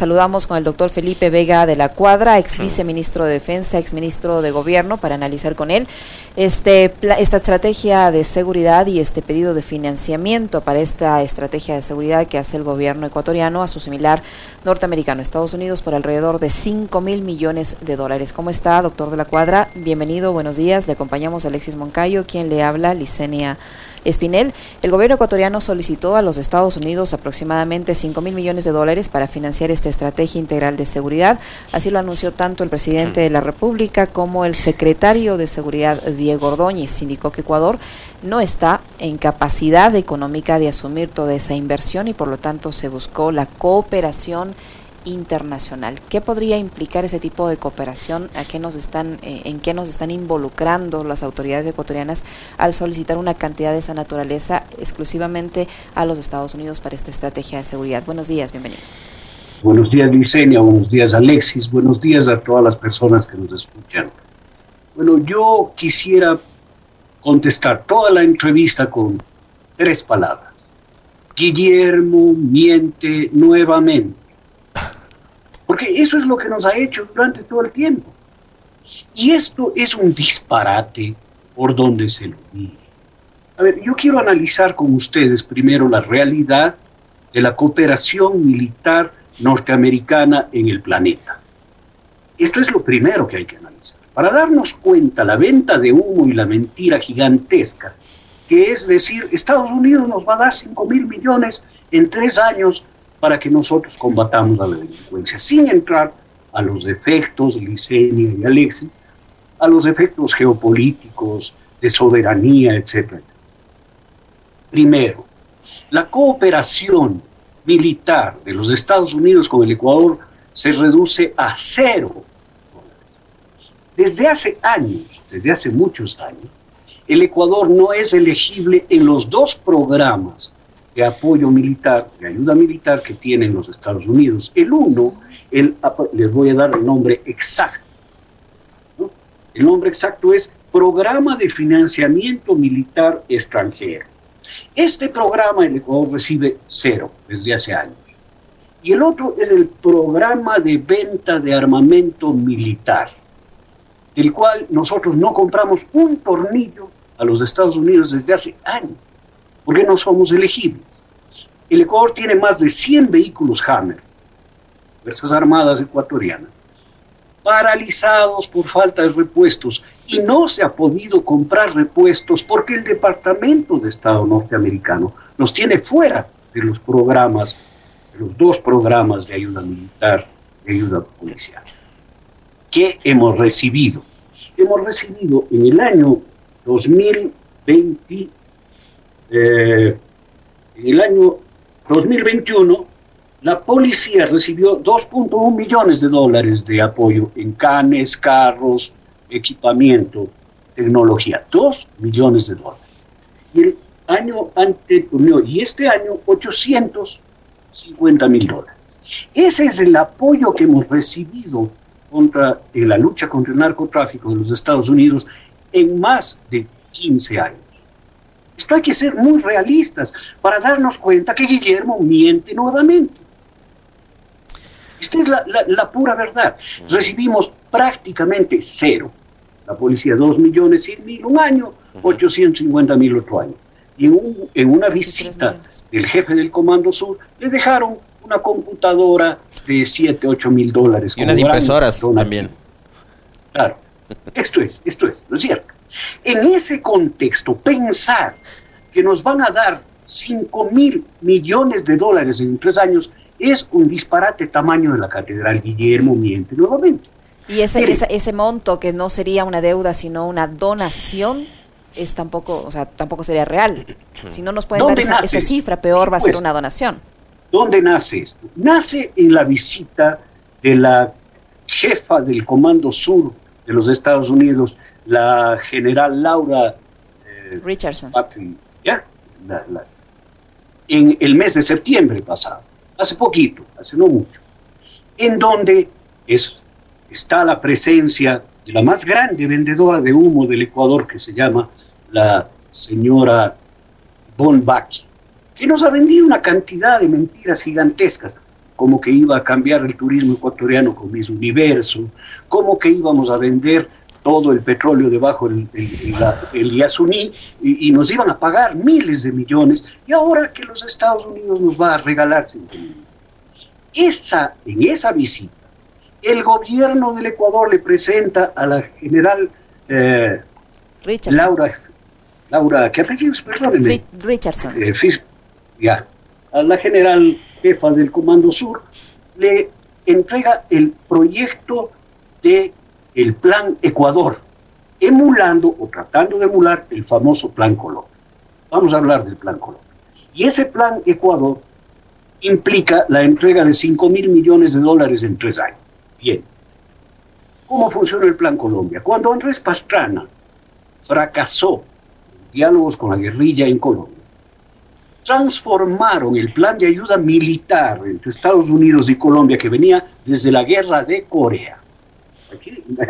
saludamos con el doctor Felipe Vega de la Cuadra, ex viceministro de Defensa, ex ministro de Gobierno, para analizar con él este, esta estrategia de seguridad y este pedido de financiamiento para esta estrategia de seguridad que hace el gobierno ecuatoriano a su similar norteamericano, Estados Unidos, por alrededor de 5 mil millones de dólares. ¿Cómo está, doctor de la Cuadra? Bienvenido, buenos días. Le acompañamos a Alexis Moncayo, quien le habla, Licenia Espinel, el gobierno ecuatoriano solicitó a los Estados Unidos aproximadamente 5 mil millones de dólares para financiar esta estrategia integral de seguridad. Así lo anunció tanto el presidente de la República como el secretario de Seguridad, Diego Ordóñez. Indicó que Ecuador no está en capacidad económica de asumir toda esa inversión y por lo tanto se buscó la cooperación internacional. ¿Qué podría implicar ese tipo de cooperación? ¿A qué nos están, eh, ¿En qué nos están involucrando las autoridades ecuatorianas al solicitar una cantidad de esa naturaleza exclusivamente a los Estados Unidos para esta estrategia de seguridad? Buenos días, bienvenido. Buenos días, Licenia. Buenos días, Alexis. Buenos días a todas las personas que nos escuchan. Bueno, yo quisiera contestar toda la entrevista con tres palabras. Guillermo miente nuevamente. Porque eso es lo que nos ha hecho durante todo el tiempo. Y esto es un disparate por donde se lo mire. A ver, yo quiero analizar con ustedes primero la realidad de la cooperación militar norteamericana en el planeta. Esto es lo primero que hay que analizar. Para darnos cuenta la venta de humo y la mentira gigantesca, que es decir, Estados Unidos nos va a dar 5 mil millones en tres años para que nosotros combatamos a la delincuencia, sin entrar a los efectos, Licenia y Alexis, a los efectos geopolíticos, de soberanía, etc. Primero, la cooperación militar de los Estados Unidos con el Ecuador se reduce a cero. Desde hace años, desde hace muchos años, el Ecuador no es elegible en los dos programas de apoyo militar, de ayuda militar que tienen los Estados Unidos. El uno, el, les voy a dar el nombre exacto. El nombre exacto es Programa de Financiamiento Militar Extranjero. Este programa el Ecuador recibe cero desde hace años. Y el otro es el Programa de Venta de Armamento Militar, el cual nosotros no compramos un tornillo a los Estados Unidos desde hace años porque no somos elegibles. El Ecuador tiene más de 100 vehículos Hammer, Fuerzas Armadas ecuatorianas, paralizados por falta de repuestos y no se ha podido comprar repuestos porque el Departamento de Estado norteamericano los tiene fuera de los programas, de los dos programas de ayuda militar y ayuda policial. ¿Qué hemos recibido? Hemos recibido en el año 2020 eh, en el año 2021, la policía recibió 2.1 millones de dólares de apoyo en canes, carros, equipamiento, tecnología. 2 millones de dólares. Y el año anterior y este año 850 mil dólares. Ese es el apoyo que hemos recibido contra, en la lucha contra el narcotráfico de los Estados Unidos en más de 15 años. Esto hay que ser muy realistas para darnos cuenta que Guillermo miente nuevamente. Esta es la, pura verdad. Recibimos prácticamente cero. La policía, dos millones cien mil un año, 850 mil otro año. Y en, una visita del jefe del Comando Sur, les dejaron una computadora de 7, 8 mil dólares. Y unas impresoras también. Claro, esto es, esto es, ¿no es cierto? En ese contexto, pensar que nos van a dar 5 mil millones de dólares en tres años es un disparate tamaño de la Catedral Guillermo miente nuevamente. Y ese, ese, monto que no sería una deuda sino una donación es tampoco, o sea, tampoco sería real. Si no nos pueden dar esa, cifra, peor va a ser una donación. ¿Dónde nace esto? Nace en la visita de la jefa del Comando Sur de los Estados Unidos, la general Laura eh, Richardson. ¿ya? en el mes de septiembre pasado, hace poquito, hace no mucho, en donde es, está la presencia de la más grande vendedora de humo del Ecuador, que se llama la señora Von Baki, que nos ha vendido una cantidad de mentiras gigantescas, como que iba a cambiar el turismo ecuatoriano con Miss Universo, como que íbamos a vender todo el petróleo debajo del el, Yasuní y, nos iban a pagar miles de millones y ahora que los Estados Unidos nos va a regalar 5 millones. Esa, en esa visita, el gobierno del Ecuador le presenta a la general eh, Laura, Laura, ¿qué apellidos? Perdónenme. Richardson. Eh, ya, a la general jefa del Comando Sur, le entrega el proyecto de el Plan Ecuador, emulando o tratando de emular el famoso Plan Colombia. Vamos a hablar del Plan Colombia. Y ese Plan Ecuador implica la entrega de 5 mil millones de dólares en tres años. Bien. ¿Cómo funciona el Plan Colombia? Cuando Andrés Pastrana fracasó en diálogos con la guerrilla en Colombia, transformaron el plan de ayuda militar entre Estados Unidos y Colombia que venía desde la guerra de Corea.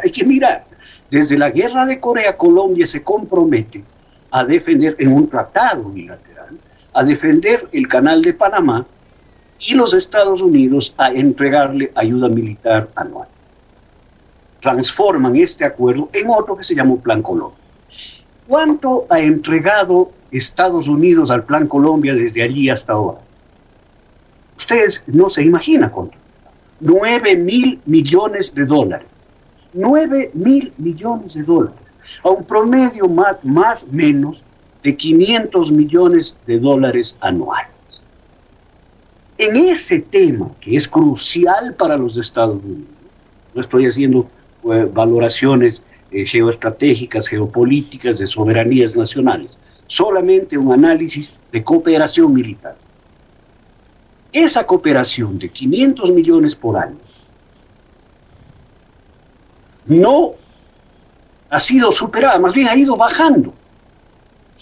Hay que, mirar, desde la guerra de Corea Colombia se compromete a defender en un tratado bilateral, a defender el canal de Panamá y los Estados Unidos a entregarle ayuda militar anual. Transforman este acuerdo en otro que se llama Plan Colombia. ¿Cuánto ha entregado Estados Unidos al Plan Colombia desde allí hasta ahora? Ustedes no se imaginan cuánto. 9 mil millones de dólares. 9 mil millones de dólares. A un promedio más, menos de 500 millones de dólares anuales. En ese tema, que es crucial para los Estados Unidos, no estoy haciendo eh, valoraciones eh, geoestratégicas, geopolíticas, de soberanías nacionales, solamente un análisis de cooperación militar. Esa cooperación de 500 millones por año no ha sido superada, más bien ha ido bajando,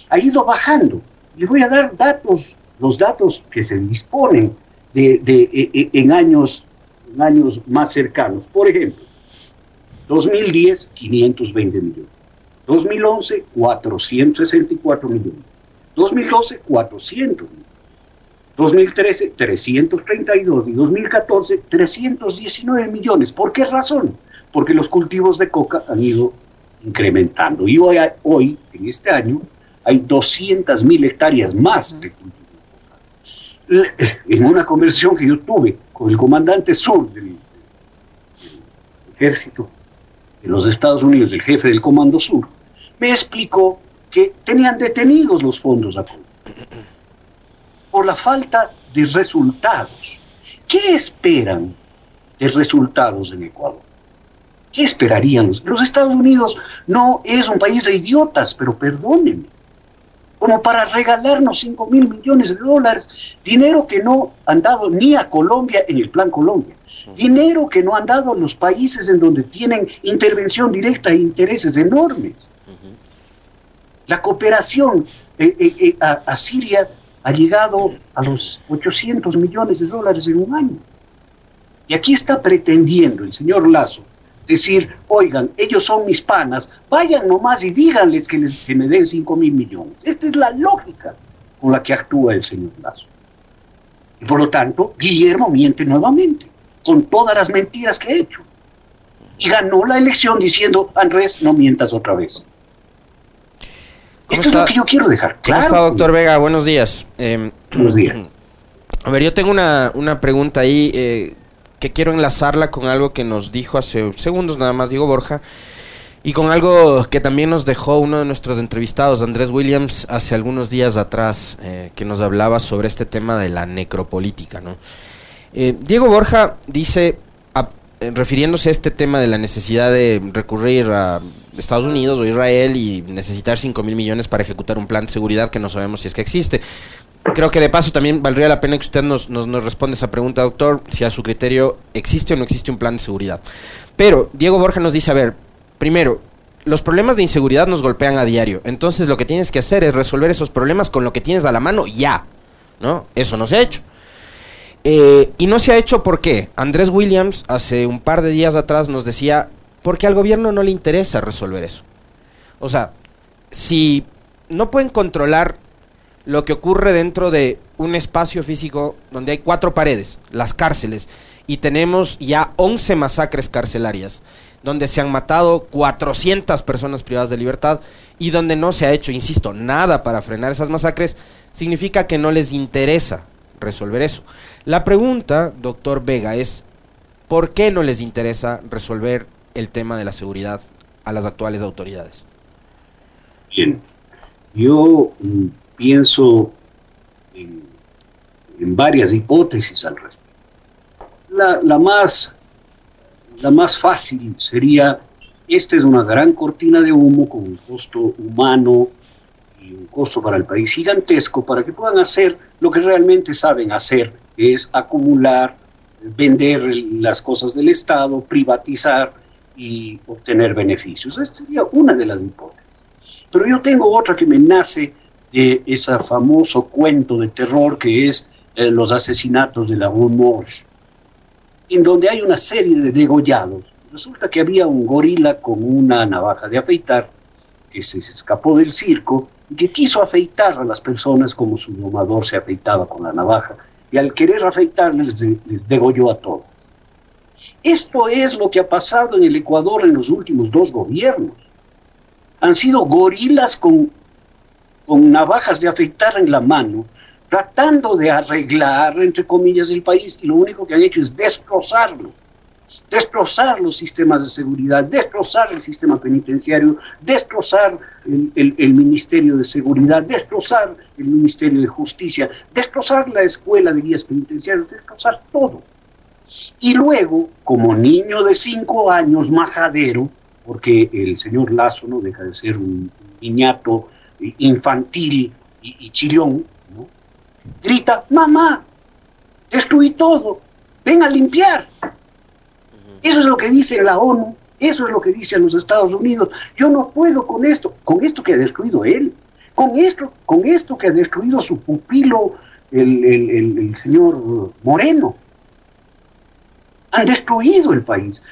ha ido bajando. Les voy a dar datos, los datos que se disponen de, e, e, en, años, en años más cercanos. Por ejemplo, 2010, 520 millones. 2011, 464 millones. 2012, 400 millones. 2013, 332 y 2014, 319 millones. ¿Por qué razón? Porque los cultivos de coca han ido incrementando. Y hoy, hoy en este año, hay 200 mil hectáreas más de cultivos de coca. En una conversación que yo tuve con el comandante sur del ejército en los Estados Unidos, el jefe del Comando Sur, me explicó que tenían detenidos los fondos a por la falta de resultados. ¿Qué esperan de resultados en Ecuador? ¿Qué esperarían? Los Estados Unidos no es un país de idiotas, pero perdónenme, como para regalarnos 5 mil millones de dólares, dinero que no han dado ni a Colombia en el Plan Colombia, dinero que no han dado a los países en donde tienen intervención directa e intereses enormes. La cooperación eh, a, Siria ha llegado a los 800 millones de dólares en un año. Y aquí está pretendiendo el señor Lazo decir, oigan, ellos son mis panas, vayan nomás y díganles que, les, que me den 5 mil millones. Esta es la lógica con la que actúa el señor Lazo. Y por lo tanto, Guillermo miente nuevamente, con todas las mentiras que ha hecho. Y ganó la elección diciendo, Andrés, no mientas otra vez. Esto es lo que yo quiero dejar claro. ¿Cómo está, doctor Vega? Buenos días. Em, Buenos días. A ver, yo tengo una, una pregunta ahí eh, que quiero enlazarla con algo que nos dijo hace segundos nada más, digo Borja, y con algo que también nos dejó uno de nuestros entrevistados, Andrés Williams, hace algunos días atrás, eh, que nos hablaba sobre este tema de la necropolítica. ¿no? Eh, Diego Borja dice, refiriéndose a este tema de la necesidad de recurrir a Estados Unidos o Israel y necesitar 5 mil millones para ejecutar un plan de seguridad que no sabemos si es que existe. Creo que de paso también valdría la pena que usted nos, nos, responda esa pregunta, doctor, si a su criterio existe o no existe un plan de seguridad. Pero Diego Borja nos dice, a ver, primero, los problemas de inseguridad nos golpean a diario. Entonces lo que tienes que hacer es resolver esos problemas con lo que tienes a la mano ya. ¿No? Eso no se ha hecho. Eh, y no se ha hecho porque Andrés Williams hace un par de días atrás nos decía, porque al gobierno no le interesa resolver eso. O sea, si no pueden controlar lo que ocurre dentro de un espacio físico donde hay cuatro paredes, las cárceles, y tenemos ya 11 masacres carcelarias, donde se han matado 400 personas privadas de libertad y donde no se ha hecho, insisto, nada para frenar esas masacres, significa que no les interesa resolver eso. La pregunta, doctor Vega, es, ¿por qué no les interesa resolver el tema de la seguridad a las actuales autoridades? Bien, yo mm, pienso en, varias hipótesis al respecto. La, más, la más fácil sería, esta es una gran cortina de humo con un costo humano y un costo para el país gigantesco para que puedan hacer lo que realmente saben hacer, que es acumular, vender las cosas del Estado, privatizar y obtener beneficios. Esta sería una de las hipótesis. Pero yo tengo otra que me nace de ese famoso cuento de terror que es eh, los asesinatos de la Rue en donde hay una serie de degollados. Resulta que había un gorila con una navaja de afeitar que se escapó del circo y que quiso afeitar a las personas como su domador se afeitaba con la navaja. Y al querer afeitarles, les degolló a todos. Esto es lo que ha pasado en el Ecuador en los últimos dos gobiernos. Han sido gorilas con con navajas de afeitar en la mano, tratando de arreglar, entre comillas, el país, y lo único que han hecho es destrozarlo. Destrozar los sistemas de seguridad, destrozar el sistema penitenciario, destrozar el, Ministerio de Seguridad, destrozar el Ministerio de Justicia, destrozar la escuela de guías penitenciarios, destrozar todo. Y luego, como niño de cinco años, majadero, porque el señor Lazo no deja de ser un niñato infantil y, chillón, grita, mamá, destruí todo, ven a limpiar. Eso es lo que dice la ONU, eso es lo que dicen los Estados Unidos. Yo no puedo con esto, con esto que ha destruido él, con esto, con esto que ha destruido su pupilo, el, señor Moreno. Han destruido el país,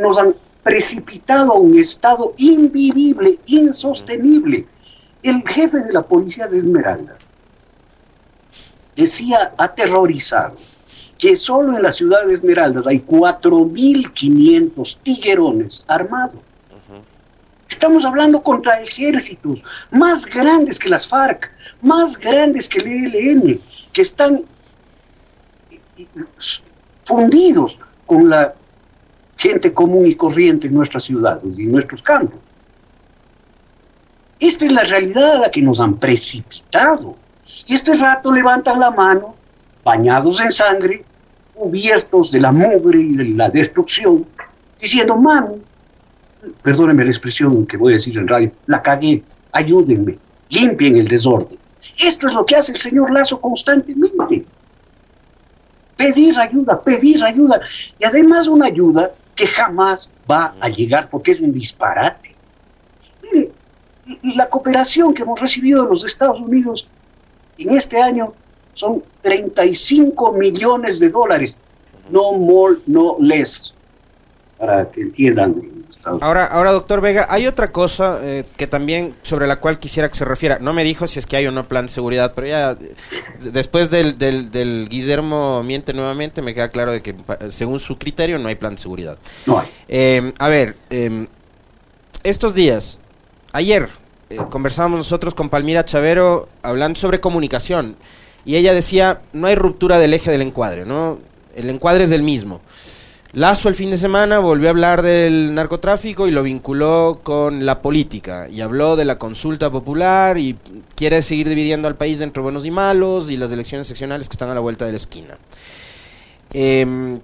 nos han precipitado a un estado invivible, insostenible el jefe de la policía de Esmeralda decía aterrorizado que solo en la ciudad de Esmeraldas hay 4.500 tiguerones armados. Estamos hablando contra ejércitos más grandes que las FARC, más grandes que el ELN, que están fundidos con la gente común y corriente en nuestras ciudades y en nuestros campos. Esta es la realidad a la que nos han precipitado. Y este rato levantan la mano, bañados en sangre, cubiertos de la mugre y de la destrucción, diciendo, mami, perdónenme la expresión que voy a decir en radio, la cagué, ayúdenme, limpien el desorden. Esto es lo que hace el señor Lazo constantemente. Pedir ayuda, pedir ayuda. Y además una ayuda que jamás va a llegar porque es un disparate la cooperación que hemos recibido de los Estados Unidos en este año son 35 millones de dólares, no more, no less, para que entiendan. Ahora, ahora, doctor Vega, hay otra cosa eh, que también sobre la cual quisiera que se refiera. No me dijo si es que hay o no plan de seguridad, pero ya después del, del, Guillermo miente nuevamente, me queda claro de que según su criterio no hay plan de seguridad. No hay. Eh, a ver, em, estos días ayer eh, conversábamos nosotros con Palmira Chavero hablando sobre comunicación y ella decía, no hay ruptura del eje del encuadre, ¿no? El encuadre es del mismo. Lazo el fin de semana volvió a hablar del narcotráfico y lo vinculó con la política y habló de la consulta popular y quiere seguir dividiendo al país entre buenos y malos y las elecciones seccionales que están a la vuelta de la esquina. Em,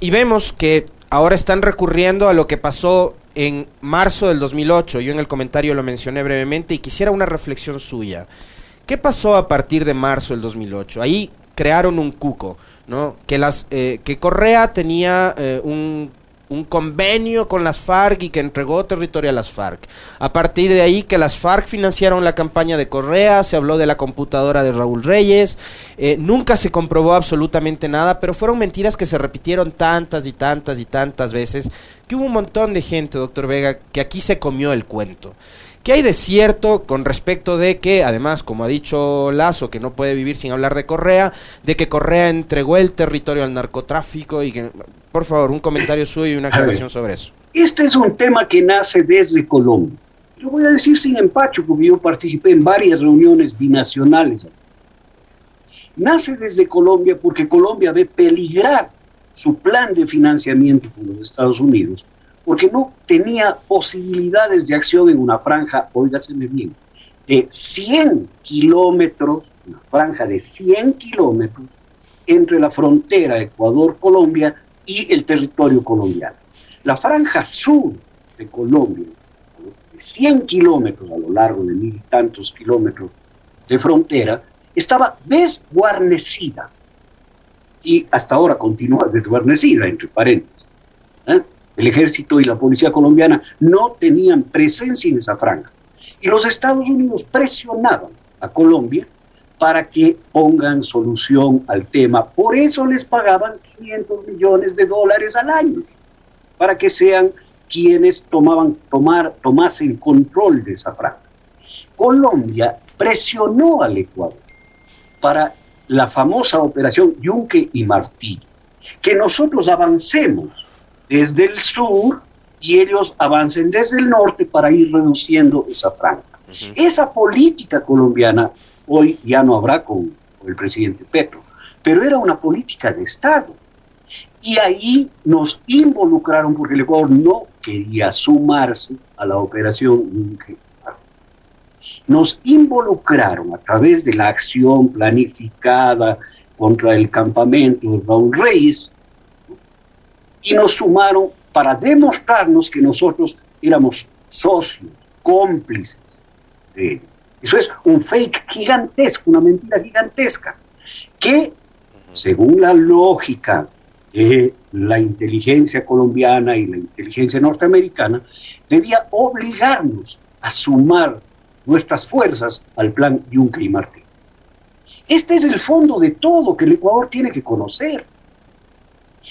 y vemos que ahora están recurriendo a lo que pasó en marzo del 2008. Yo en el comentario lo mencioné brevemente y quisiera una reflexión suya. ¿Qué pasó a partir de marzo del 2008? Ahí crearon un cuco, ¿no? Que, las, eh, que Correa tenía eh, un un convenio con las FARC y que entregó territorio a las FARC. A partir de ahí que las FARC financiaron la campaña de Correa, se habló de la computadora de Raúl Reyes, eh, nunca se comprobó absolutamente nada, pero fueron mentiras que se repitieron tantas y tantas y tantas veces que hubo un montón de gente, doctor Vega, que aquí se comió el cuento. ¿Qué hay de cierto con respecto de que, además, como ha dicho Lazo, que no puede vivir sin hablar de Correa, de que Correa entregó el territorio al narcotráfico y que, por favor, un comentario suyo y una aclaración sobre eso? Este es un tema que nace desde Colombia. Lo voy a decir sin empacho, porque yo participé en varias reuniones binacionales. Nace desde Colombia porque Colombia ve peligrar su plan de financiamiento con los Estados Unidos porque no tenía posibilidades de acción en una franja, oígaseme bien, de 100 kilómetros, una franja de 100 kilómetros entre la frontera Ecuador-Colombia y el territorio colombiano. La franja sur de Colombia, de 100 kilómetros a lo largo de mil y tantos kilómetros de frontera, estaba desguarnecida y hasta ahora continúa desguarnecida, entre paréntesis. ¿eh? El ejército y la policía colombiana no tenían presencia en esa franja. Y los Estados Unidos presionaban a Colombia para que pongan solución al tema. Por eso les pagaban 500 millones de dólares al año, para que sean quienes tomaban, tomar, tomasen control de esa franja. Colombia presionó al Ecuador para la famosa operación Yunque y Martillo, que nosotros avancemos desde el sur y ellos avancen desde el norte para ir reduciendo esa franja. Esa política colombiana hoy ya no habrá con, el presidente Petro, pero era una política de Estado. Y ahí nos involucraron porque el Ecuador no quería sumarse a la operación nos involucraron a través de la acción planificada contra el campamento de Raúl Reyes, y nos sumaron para demostrarnos que nosotros éramos socios, cómplices de él. Eso es un fake gigantesco, una mentira gigantesca, que según la lógica de la inteligencia colombiana y la inteligencia norteamericana, debía obligarnos a sumar nuestras fuerzas al plan Juncker y Martín. Este es el fondo de todo que el Ecuador tiene que conocer.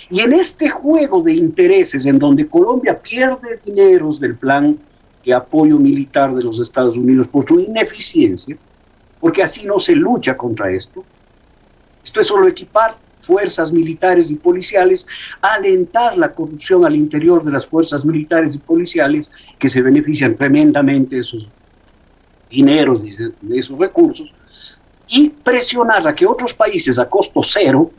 Y en este juego de intereses en donde Colombia pierde dineros del plan de apoyo militar de los Estados Unidos por su ineficiencia, porque así no se lucha contra esto, esto es solo equipar fuerzas militares y policiales, alentar la corrupción al interior de las fuerzas militares y policiales que se benefician tremendamente de esos dineros, de esos recursos, y presionar a que otros países a costo cero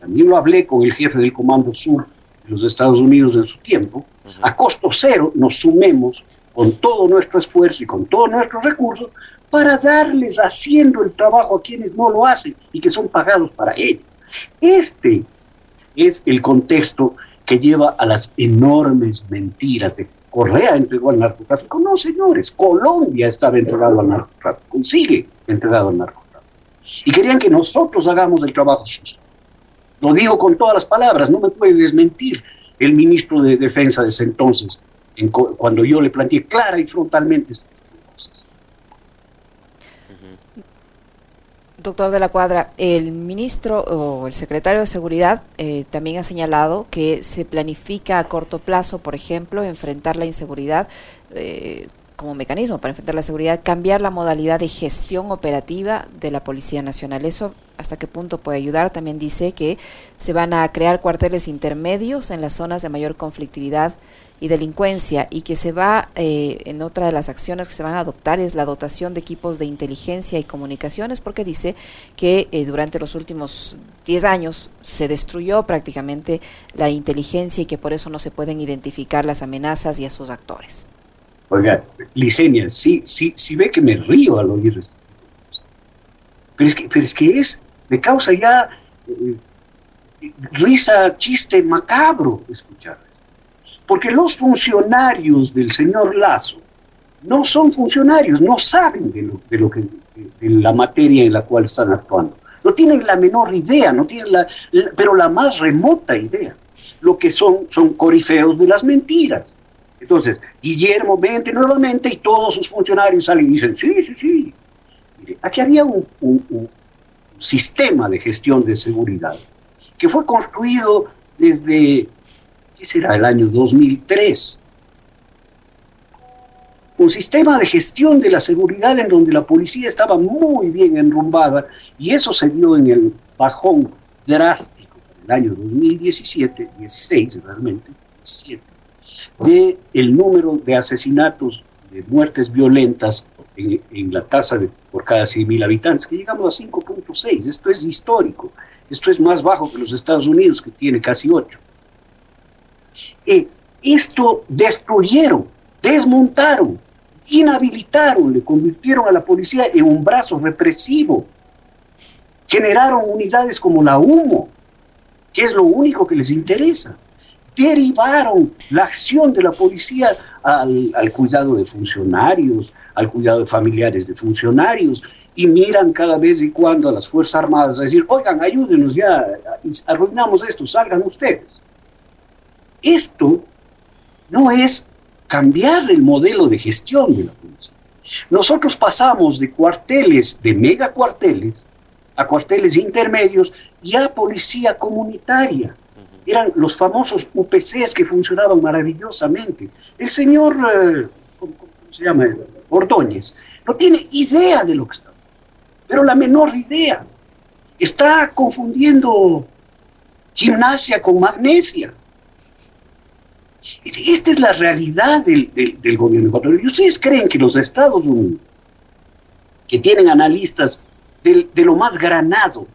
también lo hablé con el jefe del Comando Sur de los Estados Unidos en su tiempo, a costo cero nos sumemos con todo nuestro esfuerzo y con todos nuestros recursos para darles haciendo el trabajo a quienes no lo hacen y que son pagados para ello. Este es el contexto que lleva a las enormes mentiras de Correa entregó al narcotráfico. No, señores, Colombia estaba entregado al narcotráfico sigue entregado al narcotráfico. Y querían que nosotros hagamos el trabajo sucio. Lo digo con todas las palabras, no me puede desmentir el ministro de Defensa de ese entonces, cuando yo le planteé clara y frontalmente estas cosas. Doctor de la Cuadra, el ministro o el secretario de Seguridad eh, también ha señalado que se planifica a corto plazo, por ejemplo, enfrentar la inseguridad eh, como mecanismo para enfrentar la seguridad, cambiar la modalidad de gestión operativa de la Policía Nacional. ¿Eso hasta qué punto puede ayudar? También dice que se van a crear cuarteles intermedios en las zonas de mayor conflictividad y delincuencia y que se va, eh, en otra de las acciones que se van a adoptar es la dotación de equipos de inteligencia y comunicaciones, porque dice que eh, durante los últimos 10 años se destruyó prácticamente la inteligencia y que por eso no se pueden identificar las amenazas y a sus actores. Oiga, Licenia, sí, sí, sí ve que me río al oír esto. Pero es que, pero es, que es de causa ya eh, risa, chiste macabro escuchar. Porque los funcionarios del señor Lazo no son funcionarios, no saben de, lo, de, lo que, la materia en la cual están actuando. No tienen la menor idea, no tienen la, pero la más remota idea. lo que son son corifeos de las mentiras. Entonces, Guillermo vente nuevamente y todos sus funcionarios salen y dicen, sí, sí, sí. aquí había un, sistema de gestión de seguridad que fue construido desde, ¿qué será?, el año 2003 un sistema de gestión de la seguridad en donde la policía estaba muy bien enrumbada y eso se dio en el bajón drástico el año 2017, 16 realmente, 17, de el número de asesinatos, de muertes violentas en, la tasa de, por cada 100.000 habitantes, que llegamos a 5.6. Esto es histórico. Esto es más bajo que los Estados Unidos, que tiene casi 8. Eh, esto destruyeron, desmontaron inhabilitaron, le convirtieron a la policía en un brazo represivo. Generaron unidades como la HUMO, que es lo único que les interesa. Derivaron la acción de la policía al, cuidado de funcionarios, al cuidado de familiares de funcionarios, y miran cada vez y cuando a las Fuerzas Armadas a decir, oigan, ayúdenos ya, arruinamos esto, salgan ustedes. Esto no es cambiar el modelo de gestión de la policía. Nosotros pasamos de cuarteles, de mega cuarteles, a cuarteles intermedios y a policía comunitaria. Eran los famosos UPCs que funcionaban maravillosamente. El señor, eh, ¿cómo, se llama? Ordóñez, no tiene idea de lo que está, pero la menor idea. Está confundiendo gimnasia con magnesia. Esta es la realidad del, gobierno ecuatoriano. ¿Y ustedes creen que los Estados Unidos, que tienen analistas de, lo más granado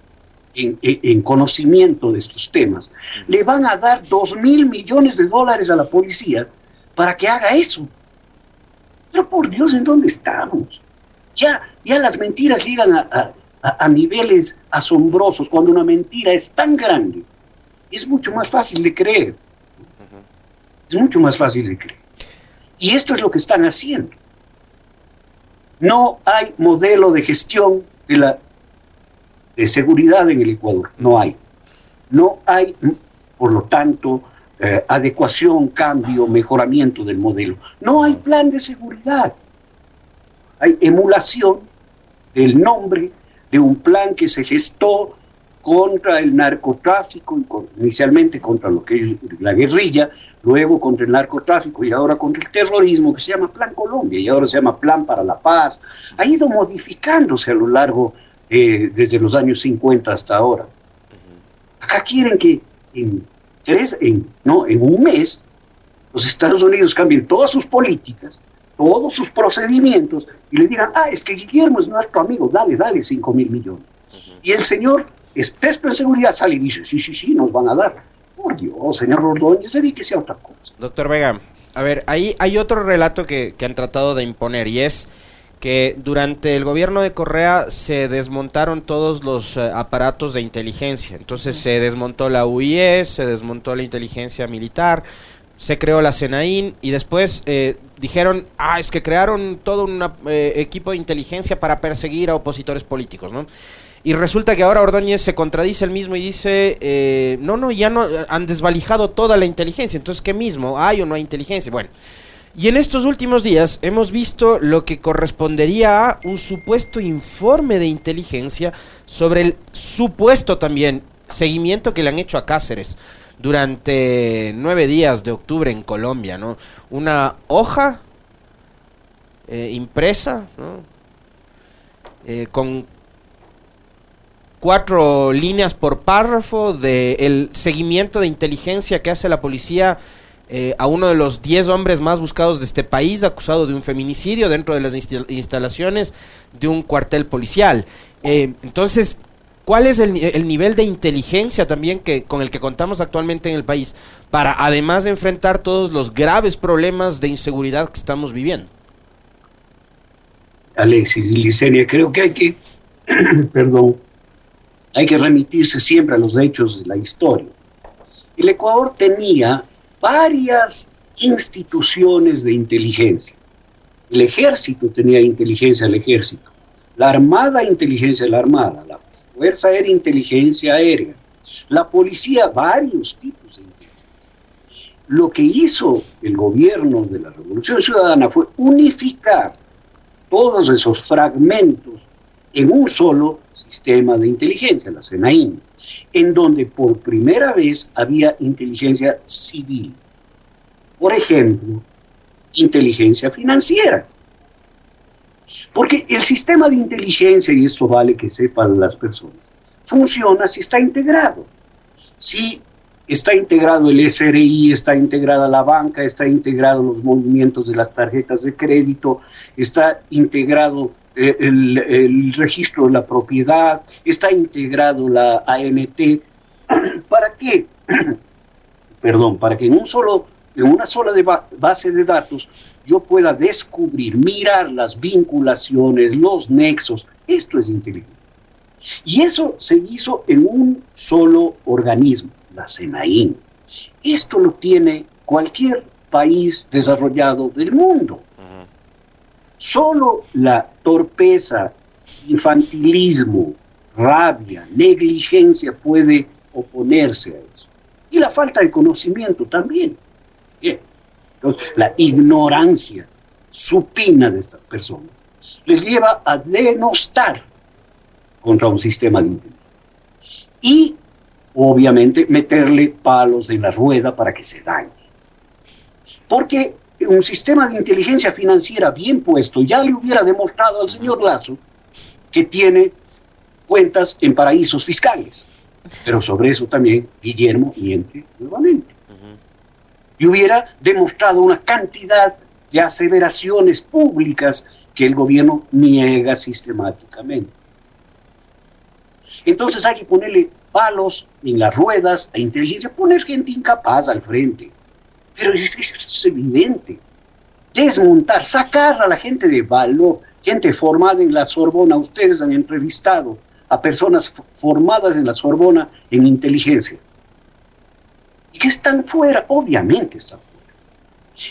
en, conocimiento de estos temas, le van a dar dos mil millones de dólares a la policía para que haga eso? Pero por Dios, ¿en dónde estamos? Ya, ya las mentiras llegan a, a niveles asombrosos. Cuando una mentira es tan grande, es mucho más fácil de creer. Es mucho más fácil de creer. Y esto es lo que están haciendo. No hay modelo de gestión de la de seguridad en el Ecuador. No hay. No hay, por lo tanto, eh, adecuación, cambio, mejoramiento del modelo. No hay plan de seguridad. Hay emulación del nombre de un plan que se gestó contra el narcotráfico, inicialmente contra lo que es la guerrilla, luego contra el narcotráfico y ahora contra el terrorismo, que se llama Plan Colombia y ahora se llama Plan para la Paz, ha ido modificándose a lo largo, eh, desde los años 50 hasta ahora. Acá quieren que en, tres, en, no, en un mes los Estados Unidos cambien todas sus políticas, todos sus procedimientos y le digan, ah, es que Guillermo es nuestro amigo, dale, dale 5 mil millones. Y el señor, experto en seguridad, sale y dice, sí, sí, sí, nos van a dar. Por Dios, señor Ordóñez, dedíquese a otra cosa. Doctor Vega, a ver, ahí hay otro relato que, han tratado de imponer y es que durante el gobierno de Correa se desmontaron todos los eh, aparatos de inteligencia. Entonces se desmontó la UIS, se desmontó la inteligencia militar, se creó la CENAIN y después eh, dijeron, ah, es que crearon todo un eh, equipo de inteligencia para perseguir a opositores políticos, ¿no? Y resulta que ahora Ordóñez se contradice el mismo y dice, eh, no, no, ya no, han desvalijado toda la inteligencia, entonces ¿qué mismo? ¿Hay o no hay inteligencia? Bueno, y en estos últimos días hemos visto lo que correspondería a un supuesto informe de inteligencia sobre el supuesto también seguimiento que le han hecho a Cáceres durante nueve días de octubre en Colombia, ¿no? Una hoja eh, impresa. Eh, con cuatro líneas por párrafo del seguimiento de inteligencia que hace la policía eh, a uno de los diez hombres más buscados de este país, acusado de un feminicidio dentro de las instalaciones de un cuartel policial. Eh, entonces, ¿cuál es el, el, nivel de inteligencia también que, con el que contamos actualmente en el país para, además de enfrentar todos los graves problemas de inseguridad que estamos viviendo? Alexis y Licenia, creo que hay que, perdón, hay que remitirse siempre a los hechos de la historia. El Ecuador tenía varias instituciones de inteligencia. El ejército tenía inteligencia del ejército, la armada inteligencia la armada, la fuerza aérea inteligencia aérea, La policía, varios tipos de inteligencia. Lo que hizo el gobierno de la Revolución Ciudadana fue unificar todos esos fragmentos en un solo sistema de inteligencia, la CENAIN, en donde por primera vez había inteligencia civil. Por ejemplo, inteligencia financiera. Porque el sistema de inteligencia, y esto vale que sepan las personas, funciona si está integrado. Si está integrado el SRI, está integrada la banca, está integrado los movimientos de las tarjetas de crédito, está integrado el, el, registro de la propiedad, está integrado la ANT. ¿Para qué? Perdón, para que en un solo en una sola base de datos yo pueda descubrir, mirar las vinculaciones, los nexos. Esto es inteligencia. Y eso se hizo en un solo organismo, la CENAIN. Esto lo tiene cualquier país desarrollado del mundo. Solo la torpeza, infantilismo, rabia, negligencia puede oponerse a eso. Y la falta de conocimiento también. Entonces, la ignorancia supina de estas personas les lleva a denostar contra un sistema de inteligencia. Y, obviamente, meterle palos en la rueda para que se dañe. Porque un sistema de inteligencia financiera bien puesto ya le hubiera demostrado al señor Lazo que tiene cuentas en paraísos fiscales. Pero sobre eso también Guillermo miente nuevamente y hubiera demostrado una cantidad de aseveraciones públicas que el gobierno niega sistemáticamente. Entonces hay que ponerle palos en las ruedas a inteligencia, poner gente incapaz al frente. Pero eso es evidente. Desmontar, sacar a la gente de valor, gente formada en la Sorbona. Ustedes han entrevistado a personas formadas en la Sorbona en inteligencia y que están fuera, obviamente están fuera.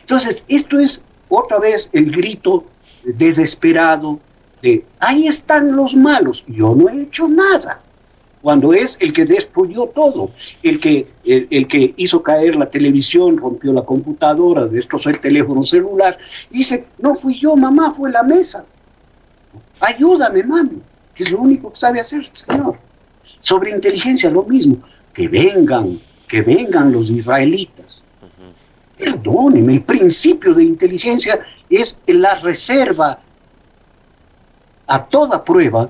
Entonces, esto es otra vez el grito desesperado de, ahí están los malos, yo no he hecho nada. Cuando es el que destruyó todo, el que, el, que hizo caer la televisión, rompió la computadora, destrozó el teléfono celular, dice, no fui yo, mamá, fue la mesa. Ayúdame, mami, que es lo único que sabe hacer, Señor. Sobre inteligencia, lo mismo, que vengan que vengan los israelitas. Perdónenme, el principio de inteligencia es la reserva a toda prueba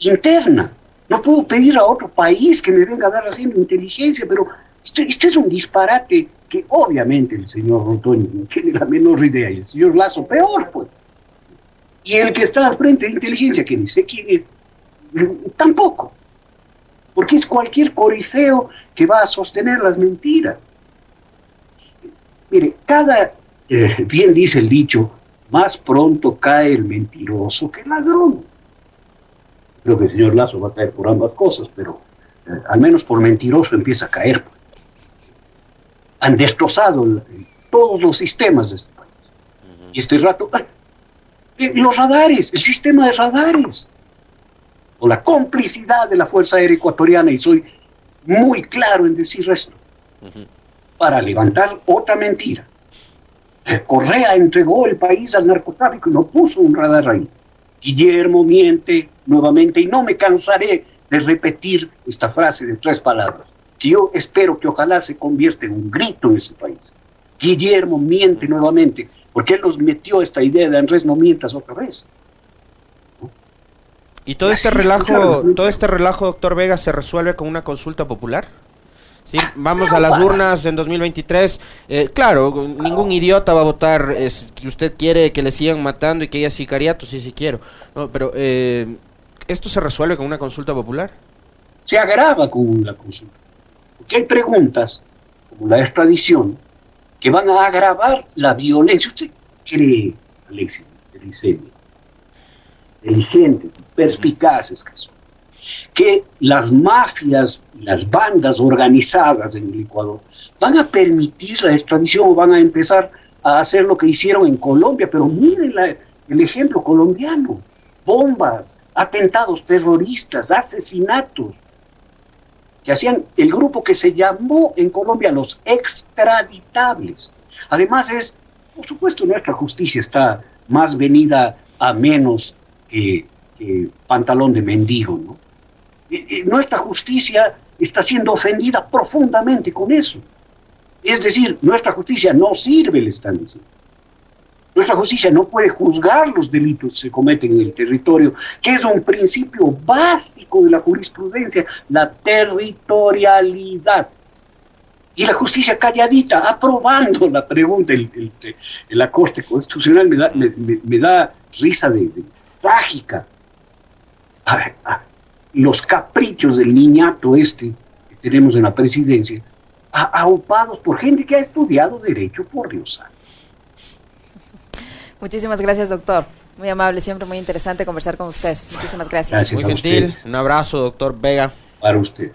interna. No puedo pedir a otro país que me venga a dar haciendo inteligencia, pero esto, es un disparate que obviamente el señor Rontoni no tiene la menor idea el señor Lazo peor, pues. Y el que está al frente de inteligencia, que ni sé quién es, tampoco porque es cualquier corifeo que va a sostener las mentiras. Mire, cada, eh, bien dice el dicho, más pronto cae el mentiroso que el ladrón. Creo que el señor Lazo va a caer por ambas cosas, pero eh, al menos por mentiroso empieza a caer. Han destrozado todos los sistemas de este país. Y este rato, eh, los radares, el sistema de radares o la complicidad de la Fuerza Aérea Ecuatoriana, y soy muy claro en decir esto, para levantar otra mentira. Eh, Correa entregó el país al narcotráfico y no puso un radar ahí. Guillermo miente nuevamente y no me cansaré de repetir esta frase de tres palabras, que yo espero que ojalá se convierta en un grito en ese país. Guillermo miente nuevamente, porque él nos metió esta idea de Andrés no mientas otra vez. ¿Y todo este relajo, todo este relajo, doctor Vega, se resuelve con una consulta popular? ¿Sí? Vamos a las urnas en 2023. Eh, claro, ningún idiota va a votar usted quiere que le sigan matando y que haya sicariatos, sí, sí quiero. No, pero, eh, ¿esto se resuelve con una consulta popular? Se agrava con la consulta. Porque hay preguntas, como la extradición, que van a agravar la violencia. ¿Usted cree, Alexis, inteligentes, perspicaces que son, que las mafias, las bandas organizadas en el Ecuador van a permitir la extradición o van a empezar a hacer lo que hicieron en Colombia, pero miren el ejemplo colombiano, bombas, atentados terroristas, asesinatos. que hacían el grupo que se llamó en Colombia los extraditables. Además es, por supuesto, nuestra justicia está más venida a menos que, pantalón de mendigo, ¿no? Nuestra justicia está siendo ofendida profundamente con eso. Es decir, nuestra justicia no sirve, le están. Nuestra justicia no puede juzgar los delitos que se cometen en el territorio, que es un principio básico de la jurisprudencia, la territorialidad. Y la justicia calladita, aprobando la pregunta en la Corte Constitucional, me da, me, da risa de, trágica. Los caprichos del niñato este que tenemos en la presidencia, aupados por gente que ha estudiado derecho, por Dios Muchísimas gracias, doctor. Muy amable, siempre muy interesante conversar con usted. Muchísimas gracias. muy gentil. Un abrazo, doctor Vega. Para usted.